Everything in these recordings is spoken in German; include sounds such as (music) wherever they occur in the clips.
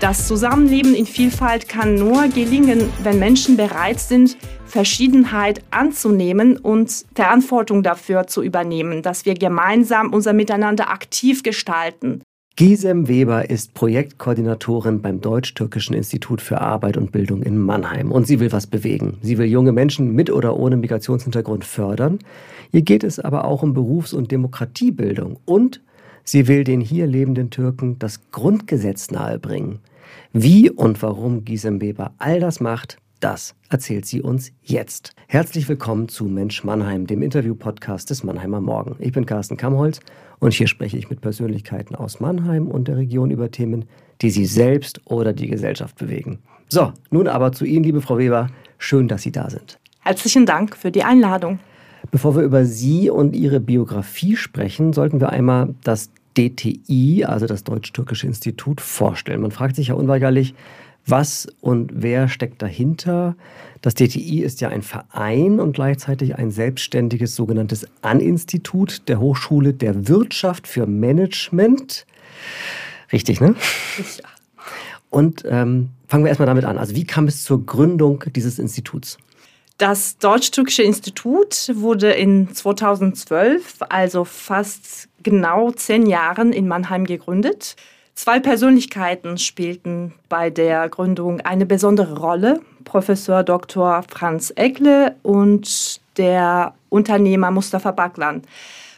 Das Zusammenleben in Vielfalt kann nur gelingen, wenn Menschen bereit sind, Verschiedenheit anzunehmen und Verantwortung dafür zu übernehmen, dass wir gemeinsam unser Miteinander aktiv gestalten. Gisem Weber ist Projektkoordinatorin beim Deutsch-Türkischen Institut für Arbeit und Bildung in Mannheim. Und sie will was bewegen. Sie will junge Menschen mit oder ohne Migrationshintergrund fördern. Ihr geht es aber auch um Berufs- und Demokratiebildung. Und sie will den hier lebenden Türken das Grundgesetz nahebringen. Wie und warum Gisem Weber all das macht, das erzählt sie uns jetzt. Herzlich willkommen zu Mensch Mannheim, dem Interview-Podcast des Mannheimer Morgen. Ich bin Carsten Kamholz und hier spreche ich mit Persönlichkeiten aus Mannheim und der Region über Themen, die sie selbst oder die Gesellschaft bewegen. So, nun aber zu Ihnen, liebe Frau Weber. Schön, dass Sie da sind. Herzlichen Dank für die Einladung. Bevor wir über Sie und Ihre Biografie sprechen, sollten wir einmal das DTI, also das Deutsch-Türkische Institut, vorstellen. Man fragt sich ja unweigerlich, was und wer steckt dahinter? Das DTI ist ja ein Verein und gleichzeitig ein selbstständiges sogenanntes An-Institut der Hochschule der Wirtschaft für Management. Richtig, ne? Ja. Und ähm, fangen wir erstmal damit an. Also wie kam es zur Gründung dieses Instituts? Das Deutsch-Türkische Institut wurde in 2012, also fast genau zehn Jahren, in Mannheim gegründet. Zwei Persönlichkeiten spielten bei der Gründung eine besondere Rolle. Professor Dr. Franz Eckle und der Unternehmer Mustafa Baklan.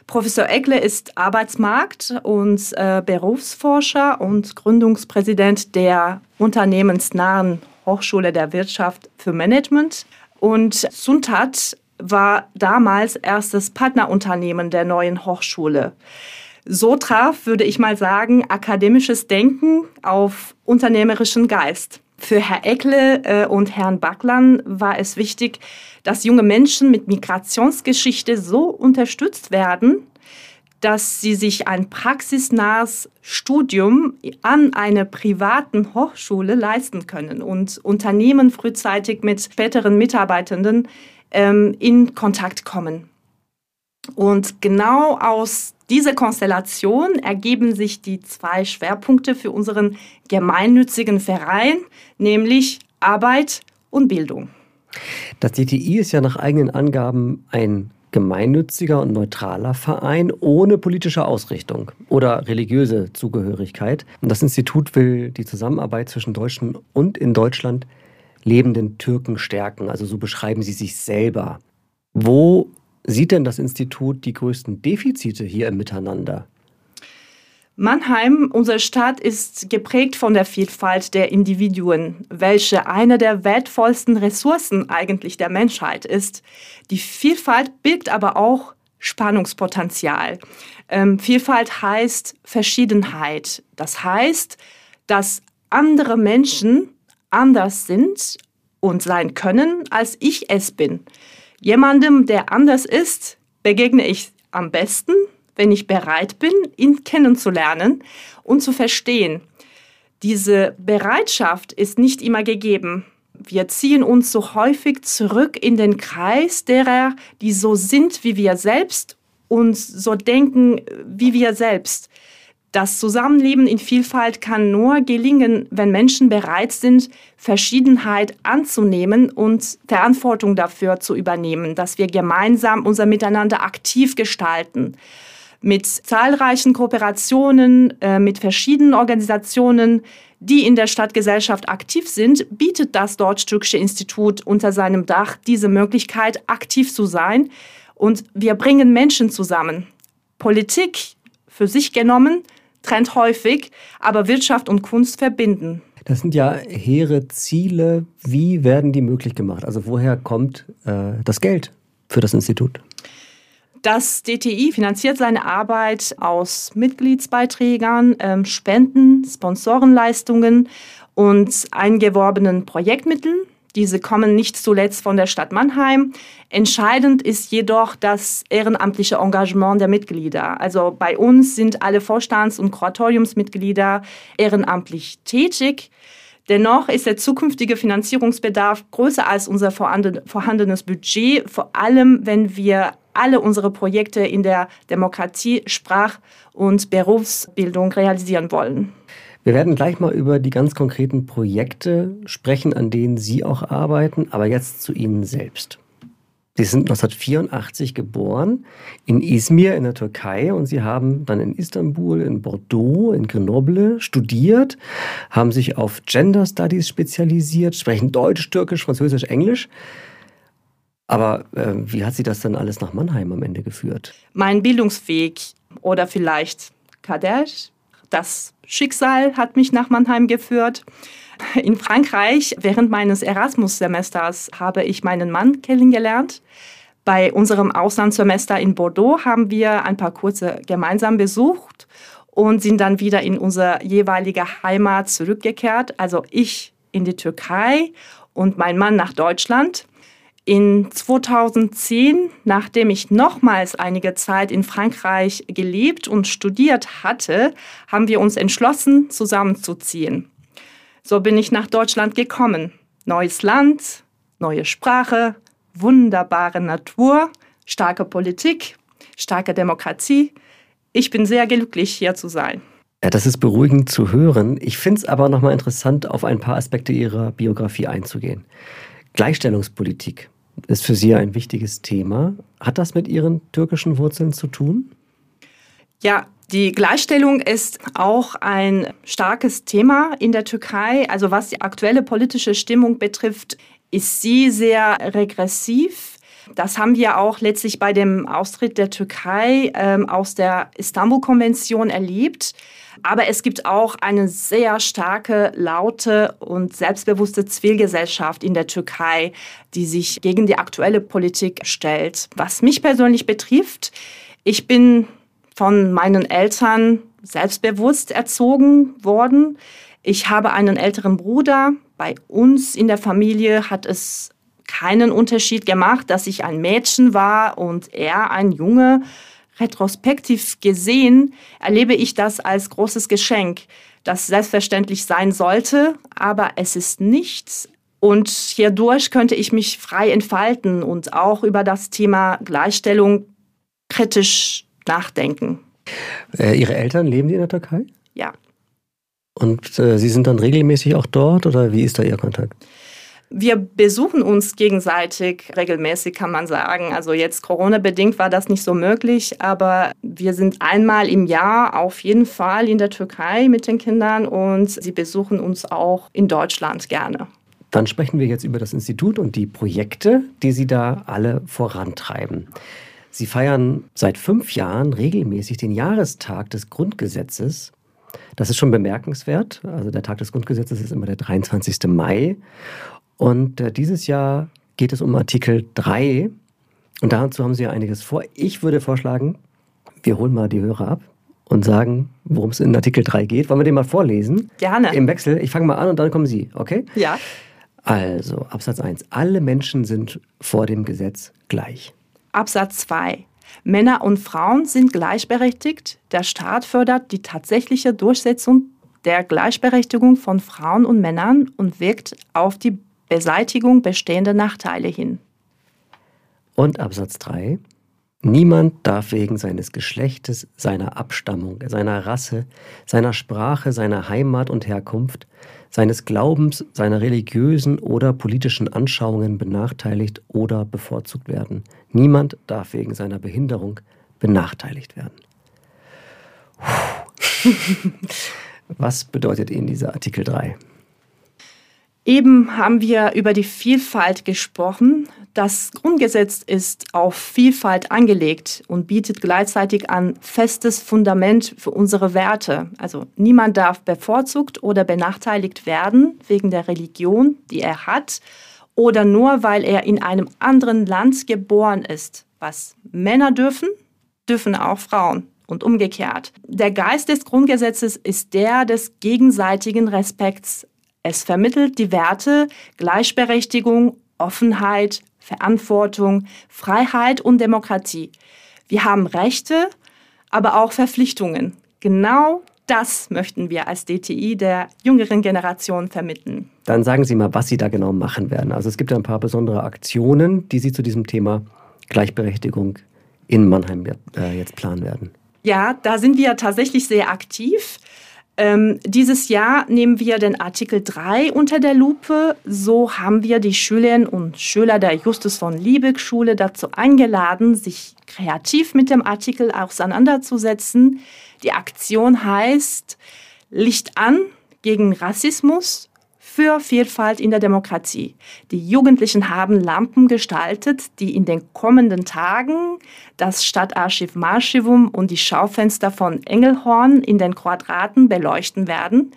Professor Eckle ist Arbeitsmarkt- und äh, Berufsforscher und Gründungspräsident der unternehmensnahen Hochschule der Wirtschaft für Management. Und Suntat war damals erstes Partnerunternehmen der neuen Hochschule. So traf, würde ich mal sagen, akademisches Denken auf unternehmerischen Geist. Für Herr Eckle äh, und Herrn Backlan war es wichtig, dass junge Menschen mit Migrationsgeschichte so unterstützt werden, dass sie sich ein praxisnahes Studium an einer privaten Hochschule leisten können und Unternehmen frühzeitig mit späteren Mitarbeitenden ähm, in Kontakt kommen. Und genau aus dieser Konstellation ergeben sich die zwei Schwerpunkte für unseren gemeinnützigen Verein, nämlich Arbeit und Bildung. Das DTI ist ja nach eigenen Angaben ein gemeinnütziger und neutraler Verein ohne politische Ausrichtung oder religiöse Zugehörigkeit. Und das Institut will die Zusammenarbeit zwischen Deutschen und in Deutschland lebenden Türken stärken. Also so beschreiben sie sich selber. Wo sieht denn das Institut die größten Defizite hier im Miteinander? Mannheim, unsere Stadt, ist geprägt von der Vielfalt der Individuen, welche eine der wertvollsten Ressourcen eigentlich der Menschheit ist. Die Vielfalt birgt aber auch Spannungspotenzial. Ähm, Vielfalt heißt Verschiedenheit. Das heißt, dass andere Menschen anders sind und sein können, als ich es bin. Jemandem, der anders ist, begegne ich am besten, wenn ich bereit bin, ihn kennenzulernen und zu verstehen. Diese Bereitschaft ist nicht immer gegeben. Wir ziehen uns so häufig zurück in den Kreis derer, die so sind wie wir selbst und so denken wie wir selbst. Das Zusammenleben in Vielfalt kann nur gelingen, wenn Menschen bereit sind, Verschiedenheit anzunehmen und Verantwortung dafür zu übernehmen, dass wir gemeinsam unser Miteinander aktiv gestalten. Mit zahlreichen Kooperationen äh, mit verschiedenen Organisationen, die in der Stadtgesellschaft aktiv sind, bietet das Deutsch-Türkische Institut unter seinem Dach diese Möglichkeit, aktiv zu sein. Und wir bringen Menschen zusammen. Politik für sich genommen trennt häufig, aber Wirtschaft und Kunst verbinden. Das sind ja hehre Ziele. Wie werden die möglich gemacht? Also woher kommt äh, das Geld für das Institut? Das DTI finanziert seine Arbeit aus Mitgliedsbeiträgen, ähm, Spenden, Sponsorenleistungen und eingeworbenen Projektmitteln. Diese kommen nicht zuletzt von der Stadt Mannheim. Entscheidend ist jedoch das ehrenamtliche Engagement der Mitglieder. Also bei uns sind alle Vorstands- und Kuratoriumsmitglieder ehrenamtlich tätig. Dennoch ist der zukünftige Finanzierungsbedarf größer als unser vorhandenes Budget, vor allem wenn wir alle unsere Projekte in der Demokratie, Sprach- und Berufsbildung realisieren wollen. Wir werden gleich mal über die ganz konkreten Projekte sprechen, an denen Sie auch arbeiten, aber jetzt zu Ihnen selbst. Sie sind 1984 geboren in Izmir in der Türkei und Sie haben dann in Istanbul, in Bordeaux, in Grenoble studiert, haben sich auf Gender Studies spezialisiert, sprechen Deutsch, Türkisch, Französisch, Englisch. Aber äh, wie hat Sie das dann alles nach Mannheim am Ende geführt? Mein Bildungsweg oder vielleicht Kadesh, das Schicksal hat mich nach Mannheim geführt. In Frankreich, während meines Erasmus-Semesters, habe ich meinen Mann kennengelernt. Bei unserem Auslandssemester in Bordeaux haben wir ein paar Kurse gemeinsam besucht und sind dann wieder in unsere jeweilige Heimat zurückgekehrt. Also ich in die Türkei und mein Mann nach Deutschland. In 2010, nachdem ich nochmals einige Zeit in Frankreich gelebt und studiert hatte, haben wir uns entschlossen, zusammenzuziehen. So bin ich nach Deutschland gekommen. Neues Land, neue Sprache, wunderbare Natur, starke Politik, starke Demokratie. Ich bin sehr glücklich, hier zu sein. Ja, das ist beruhigend zu hören. Ich finde es aber nochmal interessant, auf ein paar Aspekte Ihrer Biografie einzugehen. Gleichstellungspolitik ist für Sie ein wichtiges Thema. Hat das mit Ihren türkischen Wurzeln zu tun? Ja, die Gleichstellung ist auch ein starkes Thema in der Türkei. Also was die aktuelle politische Stimmung betrifft, ist sie sehr regressiv. Das haben wir auch letztlich bei dem Austritt der Türkei ähm, aus der Istanbul-Konvention erlebt. Aber es gibt auch eine sehr starke, laute und selbstbewusste Zivilgesellschaft in der Türkei, die sich gegen die aktuelle Politik stellt. Was mich persönlich betrifft, ich bin von meinen Eltern selbstbewusst erzogen worden. Ich habe einen älteren Bruder. Bei uns in der Familie hat es keinen Unterschied gemacht, dass ich ein Mädchen war und er ein Junge retrospektiv gesehen erlebe ich das als großes Geschenk, das selbstverständlich sein sollte, aber es ist nichts. Und hierdurch könnte ich mich frei entfalten und auch über das Thema Gleichstellung kritisch nachdenken. Äh, Ihre Eltern leben die in der Türkei? Ja. Und äh, Sie sind dann regelmäßig auch dort oder wie ist da Ihr Kontakt? Wir besuchen uns gegenseitig regelmäßig, kann man sagen. Also jetzt Corona-bedingt war das nicht so möglich, aber wir sind einmal im Jahr auf jeden Fall in der Türkei mit den Kindern und sie besuchen uns auch in Deutschland gerne. Dann sprechen wir jetzt über das Institut und die Projekte, die Sie da alle vorantreiben. Sie feiern seit fünf Jahren regelmäßig den Jahrestag des Grundgesetzes. Das ist schon bemerkenswert. Also der Tag des Grundgesetzes ist immer der 23. Mai. Und äh, dieses Jahr geht es um Artikel 3. Und dazu haben Sie ja einiges vor. Ich würde vorschlagen, wir holen mal die Hörer ab und sagen, worum es in Artikel 3 geht. Wollen wir den mal vorlesen? Gerne. Im Wechsel. Ich fange mal an und dann kommen Sie, okay? Ja. Also, Absatz 1. Alle Menschen sind vor dem Gesetz gleich. Absatz 2. Männer und Frauen sind gleichberechtigt. Der Staat fördert die tatsächliche Durchsetzung der Gleichberechtigung von Frauen und Männern und wirkt auf die Beseitigung bestehender Nachteile hin. Und Absatz 3. Niemand darf wegen seines Geschlechtes, seiner Abstammung, seiner Rasse, seiner Sprache, seiner Heimat und Herkunft, seines Glaubens, seiner religiösen oder politischen Anschauungen benachteiligt oder bevorzugt werden. Niemand darf wegen seiner Behinderung benachteiligt werden. (laughs) Was bedeutet Ihnen dieser Artikel 3? Eben haben wir über die Vielfalt gesprochen. Das Grundgesetz ist auf Vielfalt angelegt und bietet gleichzeitig ein festes Fundament für unsere Werte. Also niemand darf bevorzugt oder benachteiligt werden wegen der Religion, die er hat, oder nur weil er in einem anderen Land geboren ist. Was Männer dürfen, dürfen auch Frauen und umgekehrt. Der Geist des Grundgesetzes ist der des gegenseitigen Respekts. Es vermittelt die Werte Gleichberechtigung, Offenheit, Verantwortung, Freiheit und Demokratie. Wir haben Rechte, aber auch Verpflichtungen. Genau das möchten wir als DTI der jüngeren Generation vermitteln. Dann sagen Sie mal, was Sie da genau machen werden. Also es gibt ein paar besondere Aktionen, die Sie zu diesem Thema Gleichberechtigung in Mannheim äh, jetzt planen werden. Ja, da sind wir tatsächlich sehr aktiv. Ähm, dieses Jahr nehmen wir den Artikel 3 unter der Lupe. So haben wir die Schülerinnen und Schüler der Justus von Liebig Schule dazu eingeladen, sich kreativ mit dem Artikel auseinanderzusetzen. Die Aktion heißt Licht an gegen Rassismus für Vielfalt in der Demokratie. Die Jugendlichen haben Lampen gestaltet, die in den kommenden Tagen das Stadtarchiv Marschivum und die Schaufenster von Engelhorn in den Quadraten beleuchten werden.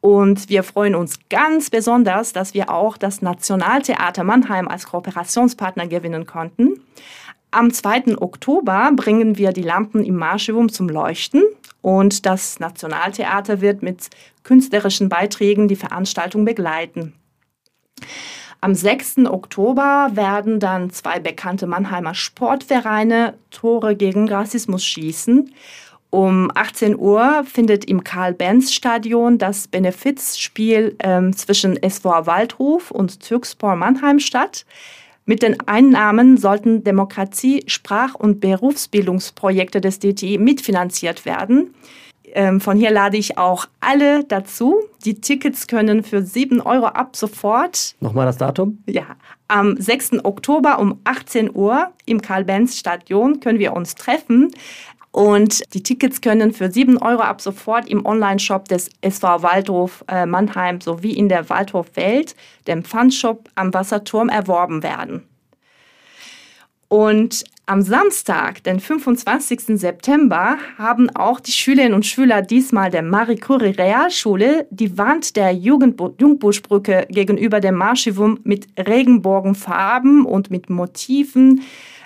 Und wir freuen uns ganz besonders, dass wir auch das Nationaltheater Mannheim als Kooperationspartner gewinnen konnten. Am 2. Oktober bringen wir die Lampen im Marschivum zum Leuchten und das Nationaltheater wird mit künstlerischen Beiträgen die Veranstaltung begleiten. Am 6. Oktober werden dann zwei bekannte Mannheimer Sportvereine Tore gegen Rassismus schießen. Um 18 Uhr findet im Karl-Benz-Stadion das Benefizspiel ähm, zwischen SV Waldhof und Türkspor Mannheim statt. Mit den Einnahmen sollten Demokratie-, Sprach- und Berufsbildungsprojekte des DTI mitfinanziert werden. Ähm, von hier lade ich auch alle dazu. Die Tickets können für 7 Euro ab sofort. Nochmal das Datum? Ja, am 6. Oktober um 18 Uhr im Karl-Benz-Stadion können wir uns treffen. Und die Tickets können für 7 Euro ab sofort im Online-Shop des SV Waldhof äh, Mannheim sowie in der Waldhof Welt, dem Pfandshop am Wasserturm, erworben werden. Und am Samstag, den 25. September, haben auch die Schülerinnen und Schüler diesmal der Marie Curie Realschule die Wand der Jungbuschbrücke gegenüber dem Marschivum mit Regenbogenfarben und mit Motiven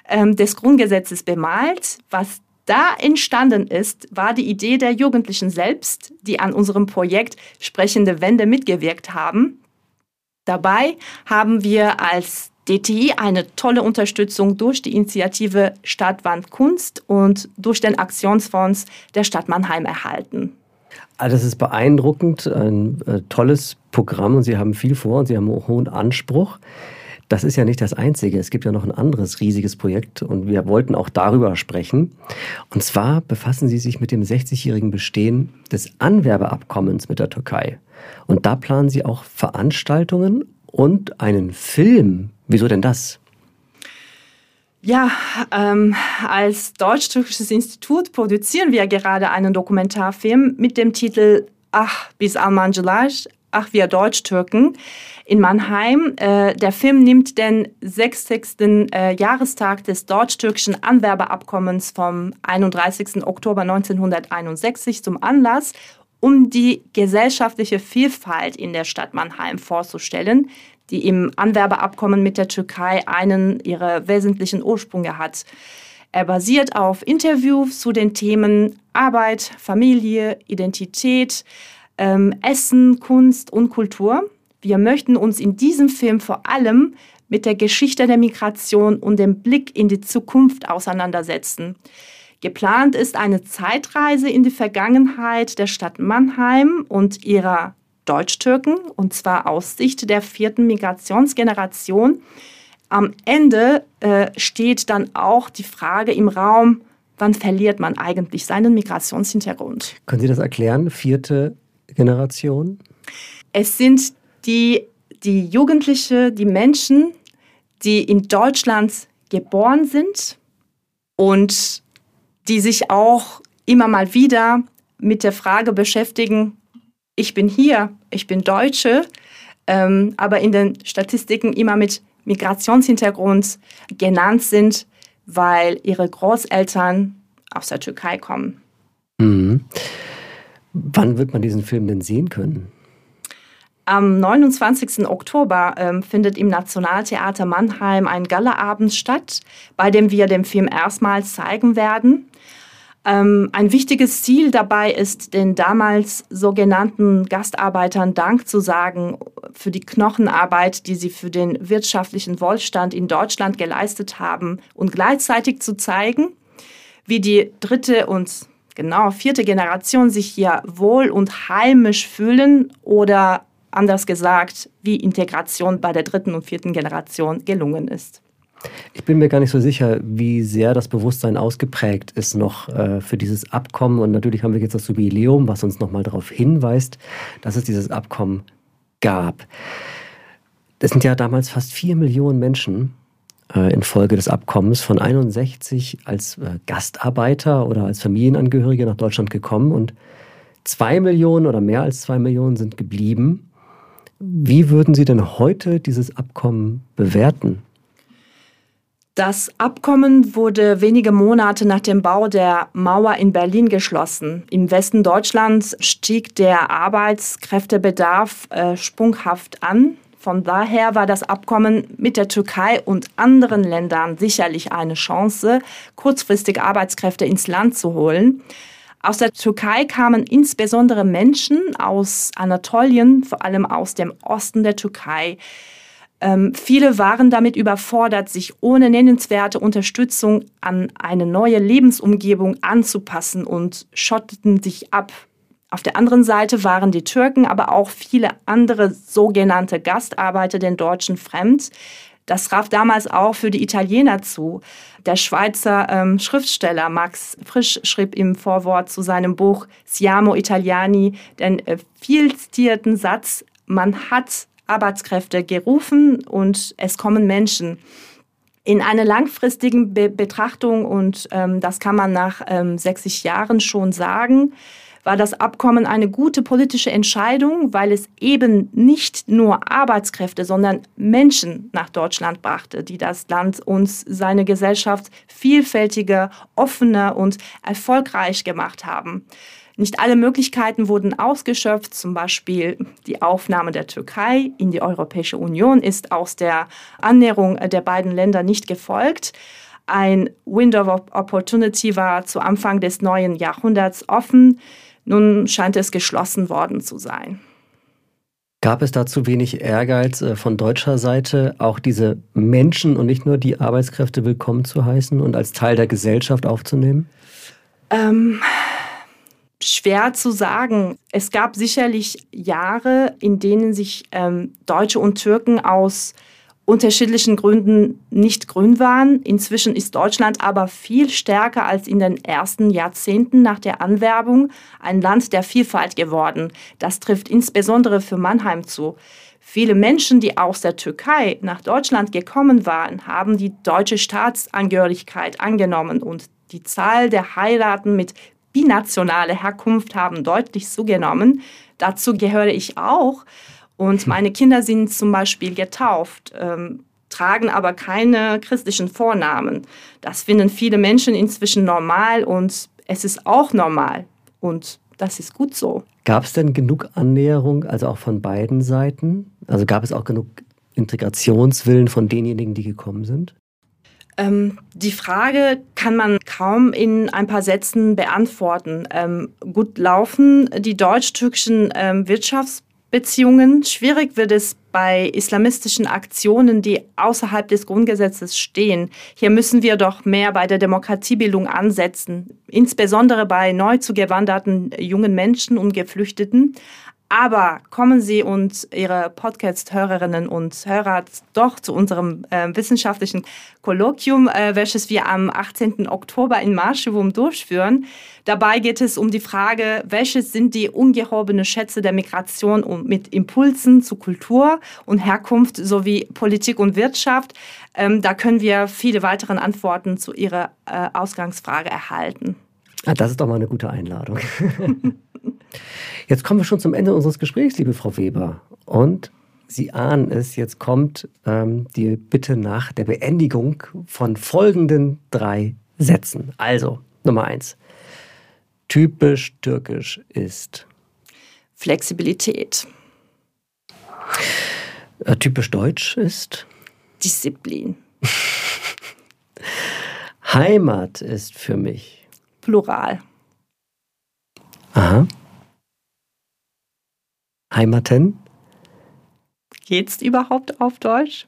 ähm, des Grundgesetzes bemalt, was da entstanden ist, war die Idee der Jugendlichen selbst, die an unserem Projekt Sprechende Wände mitgewirkt haben. Dabei haben wir als DTI eine tolle Unterstützung durch die Initiative Stadtwand Kunst und durch den Aktionsfonds der Stadt Mannheim erhalten. Also das ist beeindruckend, ein äh, tolles Programm und Sie haben viel vor und Sie haben einen hohen Anspruch. Das ist ja nicht das Einzige. Es gibt ja noch ein anderes riesiges Projekt und wir wollten auch darüber sprechen. Und zwar befassen Sie sich mit dem 60-jährigen Bestehen des Anwerbeabkommens mit der Türkei. Und da planen Sie auch Veranstaltungen und einen Film. Wieso denn das? Ja, ähm, als Deutsch-Türkisches Institut produzieren wir gerade einen Dokumentarfilm mit dem Titel Ach, bis Almancılar, Ach, wir Deutsch-Türken in Mannheim. Äh, der Film nimmt den 60. Äh, Jahrestag des deutsch-türkischen Anwerbeabkommens vom 31. Oktober 1961 zum Anlass, um die gesellschaftliche Vielfalt in der Stadt Mannheim vorzustellen, die im Anwerbeabkommen mit der Türkei einen ihrer wesentlichen Ursprünge hat. Er basiert auf Interviews zu den Themen Arbeit, Familie, Identität, ähm, Essen, Kunst und Kultur. Wir möchten uns in diesem Film vor allem mit der Geschichte der Migration und dem Blick in die Zukunft auseinandersetzen. Geplant ist eine Zeitreise in die Vergangenheit der Stadt Mannheim und ihrer Deutsch-Türken, und zwar aus Sicht der vierten Migrationsgeneration. Am Ende äh, steht dann auch die Frage im Raum, wann verliert man eigentlich seinen Migrationshintergrund? Können Sie das erklären? Vierte Generation? Es sind die, die Jugendliche, die Menschen, die in Deutschland geboren sind und die sich auch immer mal wieder mit der Frage beschäftigen, ich bin hier, ich bin Deutsche, ähm, aber in den Statistiken immer mit Migrationshintergrund genannt sind, weil ihre Großeltern aus der Türkei kommen. Mhm. Wann wird man diesen Film denn sehen können? Am 29. Oktober ähm, findet im Nationaltheater Mannheim ein Galaabend statt, bei dem wir den Film erstmals zeigen werden. Ähm, ein wichtiges Ziel dabei ist, den damals sogenannten Gastarbeitern Dank zu sagen für die Knochenarbeit, die sie für den wirtschaftlichen Wohlstand in Deutschland geleistet haben und gleichzeitig zu zeigen, wie die dritte und genau vierte Generation sich hier wohl und heimisch fühlen oder anders gesagt, wie Integration bei der dritten und vierten Generation gelungen ist. Ich bin mir gar nicht so sicher, wie sehr das Bewusstsein ausgeprägt ist noch äh, für dieses Abkommen. Und natürlich haben wir jetzt das Jubiläum, was uns nochmal darauf hinweist, dass es dieses Abkommen gab. Es sind ja damals fast vier Millionen Menschen infolge des Abkommens von 61 als äh, Gastarbeiter oder als Familienangehörige nach Deutschland gekommen und zwei Millionen oder mehr als zwei Millionen sind geblieben. Wie würden Sie denn heute dieses Abkommen bewerten? Das Abkommen wurde wenige Monate nach dem Bau der Mauer in Berlin geschlossen. Im Westen Deutschlands stieg der Arbeitskräftebedarf äh, sprunghaft an. Von daher war das Abkommen mit der Türkei und anderen Ländern sicherlich eine Chance, kurzfristig Arbeitskräfte ins Land zu holen. Aus der Türkei kamen insbesondere Menschen aus Anatolien, vor allem aus dem Osten der Türkei, ähm, viele waren damit überfordert, sich ohne nennenswerte Unterstützung an eine neue Lebensumgebung anzupassen und schotteten sich ab. Auf der anderen Seite waren die Türken, aber auch viele andere sogenannte Gastarbeiter den Deutschen fremd. Das traf damals auch für die Italiener zu. Der Schweizer ähm, Schriftsteller Max Frisch schrieb im Vorwort zu seinem Buch Siamo Italiani den äh, viel zitierten Satz, man hat Arbeitskräfte gerufen und es kommen Menschen. In einer langfristigen Be Betrachtung, und ähm, das kann man nach ähm, 60 Jahren schon sagen, war das Abkommen eine gute politische Entscheidung, weil es eben nicht nur Arbeitskräfte, sondern Menschen nach Deutschland brachte, die das Land und seine Gesellschaft vielfältiger, offener und erfolgreich gemacht haben. Nicht alle Möglichkeiten wurden ausgeschöpft, zum Beispiel die Aufnahme der Türkei in die Europäische Union ist aus der Annäherung der beiden Länder nicht gefolgt. Ein Window of Opportunity war zu Anfang des neuen Jahrhunderts offen. Nun scheint es geschlossen worden zu sein. Gab es da zu wenig Ehrgeiz äh, von deutscher Seite, auch diese Menschen und nicht nur die Arbeitskräfte willkommen zu heißen und als Teil der Gesellschaft aufzunehmen? Ähm, schwer zu sagen. Es gab sicherlich Jahre, in denen sich ähm, Deutsche und Türken aus unterschiedlichen Gründen nicht grün waren. Inzwischen ist Deutschland aber viel stärker als in den ersten Jahrzehnten nach der Anwerbung ein Land der Vielfalt geworden. Das trifft insbesondere für Mannheim zu. Viele Menschen, die aus der Türkei nach Deutschland gekommen waren, haben die deutsche Staatsangehörigkeit angenommen und die Zahl der Heiraten mit binationale Herkunft haben deutlich zugenommen. Dazu gehöre ich auch. Und meine Kinder sind zum Beispiel getauft, ähm, tragen aber keine christlichen Vornamen. Das finden viele Menschen inzwischen normal und es ist auch normal. Und das ist gut so. Gab es denn genug Annäherung, also auch von beiden Seiten? Also gab es auch genug Integrationswillen von denjenigen, die gekommen sind? Ähm, die Frage kann man kaum in ein paar Sätzen beantworten. Ähm, gut laufen die deutsch-türkischen ähm, Wirtschaftsbeziehungen. Schwierig wird es bei islamistischen Aktionen, die außerhalb des Grundgesetzes stehen. Hier müssen wir doch mehr bei der Demokratiebildung ansetzen, insbesondere bei neu zugewanderten jungen Menschen und Geflüchteten. Aber kommen Sie und Ihre Podcast-Hörerinnen und Hörer doch zu unserem äh, wissenschaftlichen Kolloquium, äh, welches wir am 18. Oktober in Marschewum durchführen. Dabei geht es um die Frage, welches sind die ungehobenen Schätze der Migration und mit Impulsen zu Kultur und Herkunft sowie Politik und Wirtschaft. Ähm, da können wir viele weitere Antworten zu Ihrer äh, Ausgangsfrage erhalten. Ah, das ist doch mal eine gute Einladung. (laughs) Jetzt kommen wir schon zum Ende unseres Gesprächs, liebe Frau Weber. Und Sie ahnen es, jetzt kommt ähm, die Bitte nach der Beendigung von folgenden drei Sätzen. Also, Nummer eins. Typisch türkisch ist Flexibilität. Äh, typisch deutsch ist? Disziplin. (laughs) Heimat ist für mich. Plural. Aha. Heimaten? Geht's überhaupt auf Deutsch?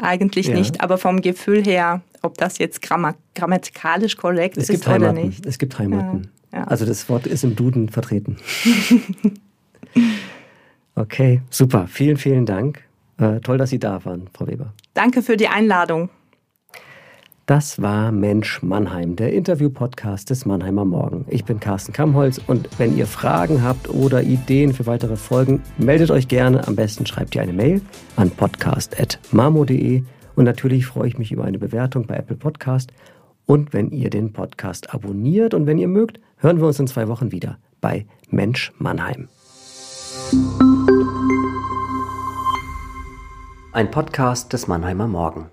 Eigentlich ja. nicht, aber vom Gefühl her, ob das jetzt gramm grammatikalisch korrekt es ist oder nicht. Es gibt Heimaten. Ja, ja. Also das Wort ist im Duden vertreten. (laughs) okay, super. Vielen, vielen Dank. Äh, toll, dass Sie da waren, Frau Weber. Danke für die Einladung. Das war Mensch Mannheim, der Interview-Podcast des Mannheimer Morgen. Ich bin Carsten Kamholz und wenn ihr Fragen habt oder Ideen für weitere Folgen, meldet euch gerne. Am besten schreibt ihr eine Mail an podcast.marmo.de und natürlich freue ich mich über eine Bewertung bei Apple Podcast und wenn ihr den Podcast abonniert und wenn ihr mögt, hören wir uns in zwei Wochen wieder bei Mensch Mannheim. Ein Podcast des Mannheimer Morgen.